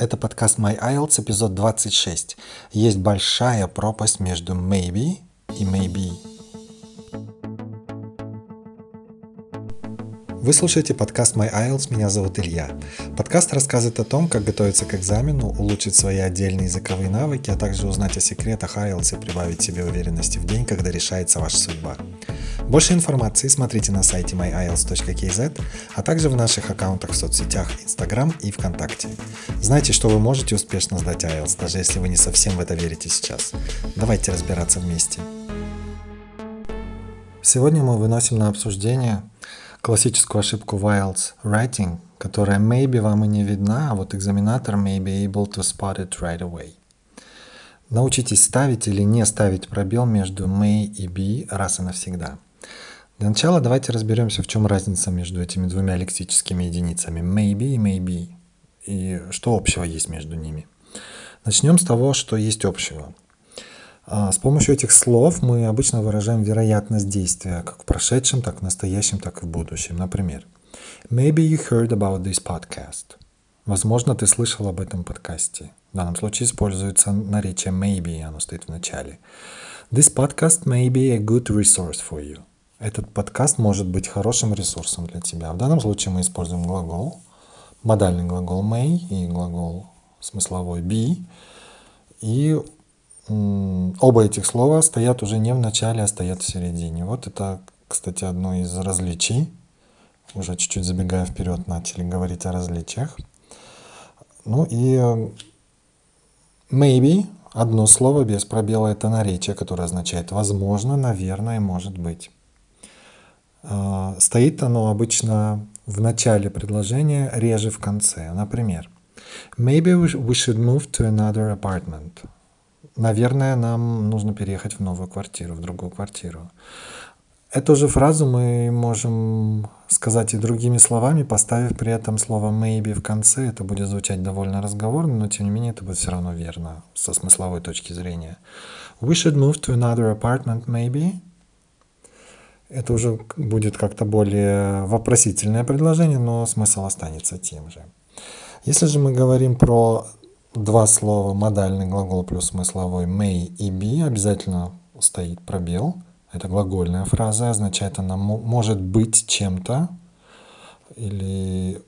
Это подкаст My IELTS, эпизод 26. Есть большая пропасть между maybe и maybe. Вы слушаете подкаст My IELTS, меня зовут Илья. Подкаст рассказывает о том, как готовиться к экзамену, улучшить свои отдельные языковые навыки, а также узнать о секретах IELTS и прибавить себе уверенности в день, когда решается ваша судьба. Больше информации смотрите на сайте myiles.kz, а также в наших аккаунтах в соцсетях Instagram и ВКонтакте. Знайте, что вы можете успешно сдать IELTS, даже если вы не совсем в это верите сейчас. Давайте разбираться вместе. Сегодня мы выносим на обсуждение классическую ошибку в IELTS writing, которая maybe вам и не видна, а вот экзаменатор may be able to spot it right away. Научитесь ставить или не ставить пробел между may и be раз и навсегда. Для начала давайте разберемся, в чем разница между этими двумя лексическими единицами maybe и maybe, и что общего есть между ними. Начнем с того, что есть общего. А, с помощью этих слов мы обычно выражаем вероятность действия как в прошедшем, так в настоящем, так и в будущем. Например, Maybe you heard about this podcast. Возможно, ты слышал об этом подкасте. В данном случае используется наречие maybe, оно стоит в начале. This podcast may be a good resource for you. Этот подкаст может быть хорошим ресурсом для тебя. В данном случае мы используем глагол, модальный глагол may и глагол смысловой be. И оба этих слова стоят уже не в начале, а стоят в середине. Вот это, кстати, одно из различий. Уже чуть-чуть забегая вперед, начали говорить о различиях. Ну и maybe, одно слово без пробела, это наречие, которое означает возможно, наверное, может быть. Э, стоит оно обычно в начале предложения, реже в конце. Например, Maybe we should move to another apartment. Наверное, нам нужно переехать в новую квартиру, в другую квартиру. Эту же фразу мы можем сказать и другими словами, поставив при этом слово maybe в конце. Это будет звучать довольно разговорно, но тем не менее это будет все равно верно со смысловой точки зрения. We should move to another apartment maybe. Это уже будет как-то более вопросительное предложение, но смысл останется тем же. Если же мы говорим про два слова, модальный глагол плюс смысловой may и be, обязательно стоит пробел. Это глагольная фраза, означает она может быть чем-то или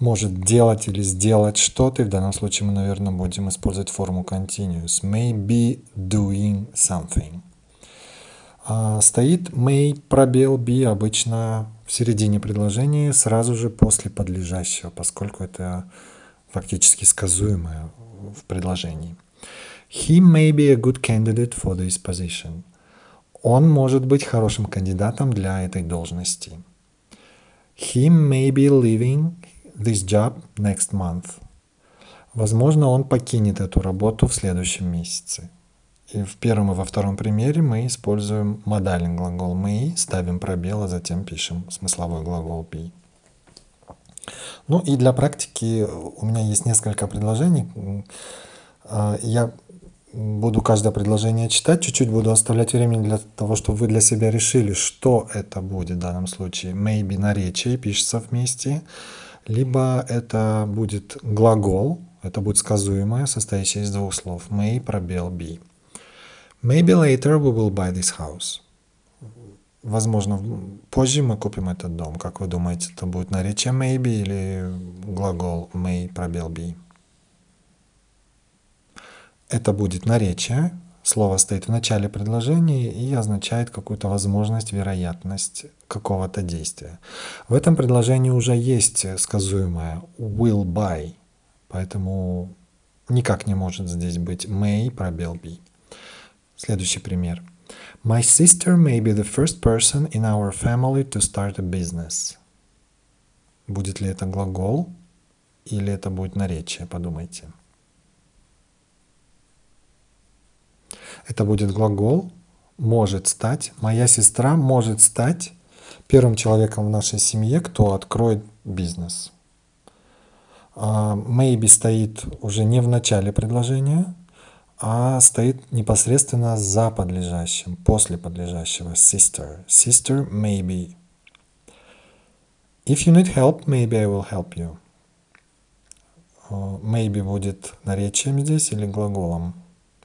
может делать или сделать что-то. И в данном случае мы, наверное, будем использовать форму continuous. May be doing something. А стоит may пробел be обычно в середине предложения, сразу же после подлежащего, поскольку это фактически сказуемое в предложении. He may be a good candidate for this position. Он может быть хорошим кандидатом для этой должности. He may be leaving this job next month. Возможно, он покинет эту работу в следующем месяце. И в первом и во втором примере мы используем модальный глагол may, ставим пробел, а затем пишем смысловой глагол be. Ну и для практики у меня есть несколько предложений. А, я буду каждое предложение читать, чуть-чуть буду оставлять времени для того, чтобы вы для себя решили, что это будет в данном случае. Maybe наречие пишется вместе, либо это будет глагол, это будет сказуемое, состоящее из двух слов. May, пробел, be. Maybe later we will buy this house. Возможно, позже мы купим этот дом. Как вы думаете, это будет наречие maybe или глагол may, пробел be? Это будет наречие. Слово стоит в начале предложения и означает какую-то возможность, вероятность какого-то действия. В этом предложении уже есть сказуемое will buy, поэтому никак не может здесь быть may, пробел be. Следующий пример. My sister may be the first person in our family to start a business. Будет ли это глагол или это будет наречие, подумайте. Это будет глагол может стать. Моя сестра может стать первым человеком в нашей семье, кто откроет бизнес. А, maybe стоит уже не в начале предложения, а стоит непосредственно за подлежащим, после подлежащего sister. Sister, maybe. If you need help, maybe I will help you. maybe будет наречием здесь или глаголом?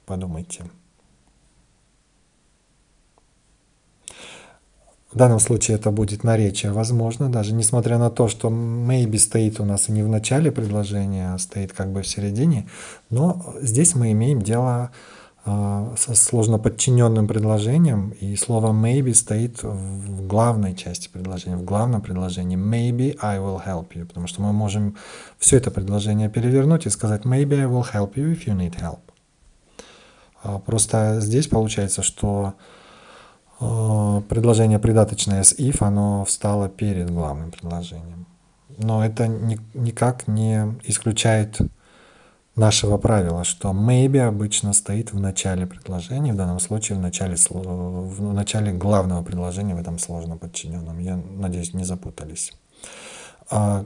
Подумайте. В данном случае это будет наречие, возможно, даже несмотря на то, что maybe стоит у нас не в начале предложения, а стоит как бы в середине, но здесь мы имеем дело э, со сложно подчиненным предложением, и слово maybe стоит в главной части предложения, в главном предложении. Maybe I will help you, потому что мы можем все это предложение перевернуть и сказать maybe I will help you if you need help. А просто здесь получается, что предложение придаточное с if, оно встало перед главным предложением. Но это ни, никак не исключает нашего правила, что maybe обычно стоит в начале предложения, в данном случае в начале, в начале главного предложения в этом сложно подчиненном. Я надеюсь, не запутались. А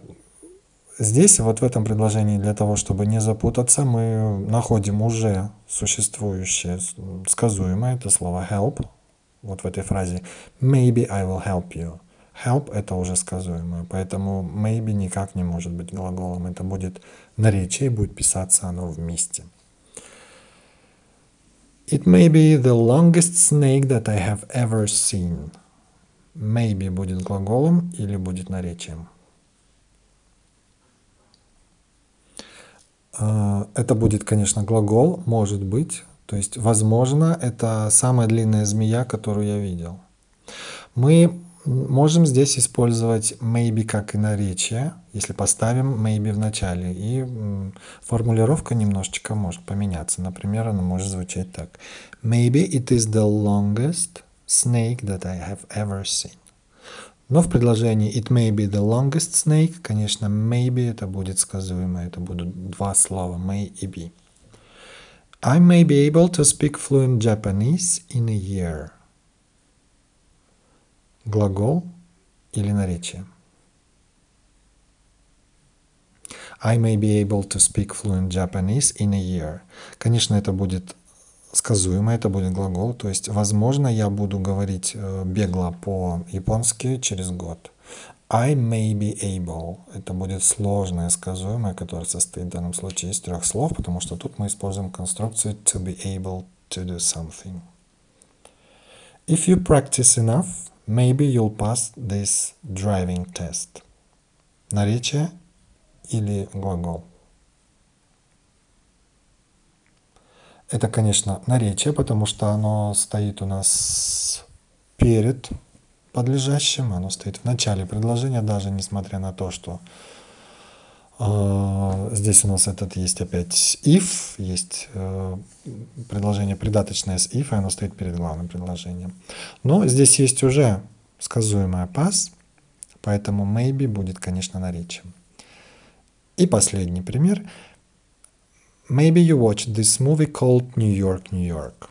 здесь, вот в этом предложении, для того, чтобы не запутаться, мы находим уже существующее сказуемое, это слово help, вот в этой фразе maybe I will help you. Help это уже сказуемое, поэтому maybe никак не может быть глаголом. Это будет наречие, будет писаться оно вместе. It may be the longest snake that I have ever seen. Maybe будет глаголом или будет наречием. А, это будет, конечно, глагол, может быть, то есть, возможно, это самая длинная змея, которую я видел. Мы можем здесь использовать maybe как и наречие, если поставим maybe в начале. И формулировка немножечко может поменяться. Например, она может звучать так. Maybe it is the longest snake that I have ever seen. Но в предложении it may be the longest snake, конечно, maybe это будет сказуемое. Это будут два слова may и be. I may be able to speak fluent Japanese in a year. Глагол или наречие. I may be able to speak fluent Japanese in a year. Конечно, это будет сказуемо, это будет глагол. То есть, возможно, я буду говорить э, бегло по-японски через год. I may be able. Это будет сложное сказуемое, которое состоит в данном случае из трех слов, потому что тут мы используем конструкцию to be able to do something. If you practice enough, maybe you'll pass this driving test. Наречие или глагол. Это, конечно, наречие, потому что оно стоит у нас перед подлежащим, оно стоит в начале предложения, даже несмотря на то, что э, здесь у нас этот есть опять if, есть э, предложение придаточное с if, и оно стоит перед главным предложением. Но здесь есть уже сказуемая pass, поэтому maybe будет, конечно, наречием. И последний пример. Maybe you watched this movie called New York, New York.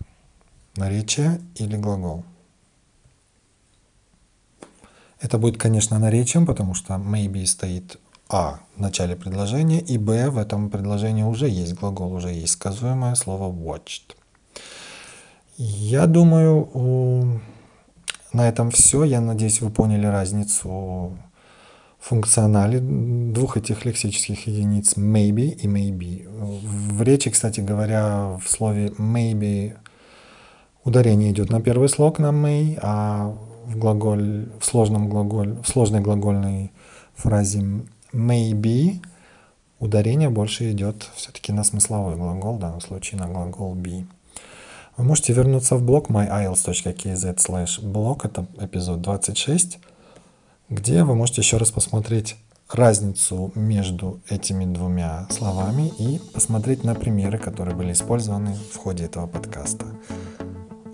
Наречие или глагол. Это будет, конечно, наречием, потому что maybe стоит а в начале предложения, и б в этом предложении уже есть глагол, уже есть сказуемое слово watched. Я думаю, на этом все. Я надеюсь, вы поняли разницу функционале двух этих лексических единиц maybe и maybe. В речи, кстати говоря, в слове maybe ударение идет на первый слог на may, а в, глаголь, в, сложном глаголь, в сложной глагольной фразе maybe ударение больше идет все-таки на смысловой глагол, в данном случае на глагол be. Вы можете вернуться в блог myiles.kz slash blog, это эпизод 26, где вы можете еще раз посмотреть разницу между этими двумя словами и посмотреть на примеры, которые были использованы в ходе этого подкаста.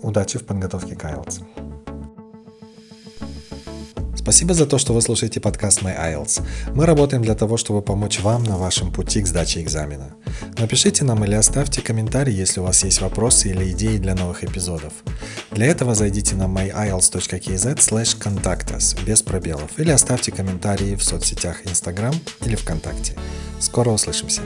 Удачи в подготовке к IELTS. Спасибо за то, что вы слушаете подкаст My IELTS. Мы работаем для того, чтобы помочь вам на вашем пути к сдаче экзамена. Напишите нам или оставьте комментарий, если у вас есть вопросы или идеи для новых эпизодов. Для этого зайдите на myielts.kz slash contact без пробелов или оставьте комментарии в соцсетях Instagram или ВКонтакте. Скоро услышимся!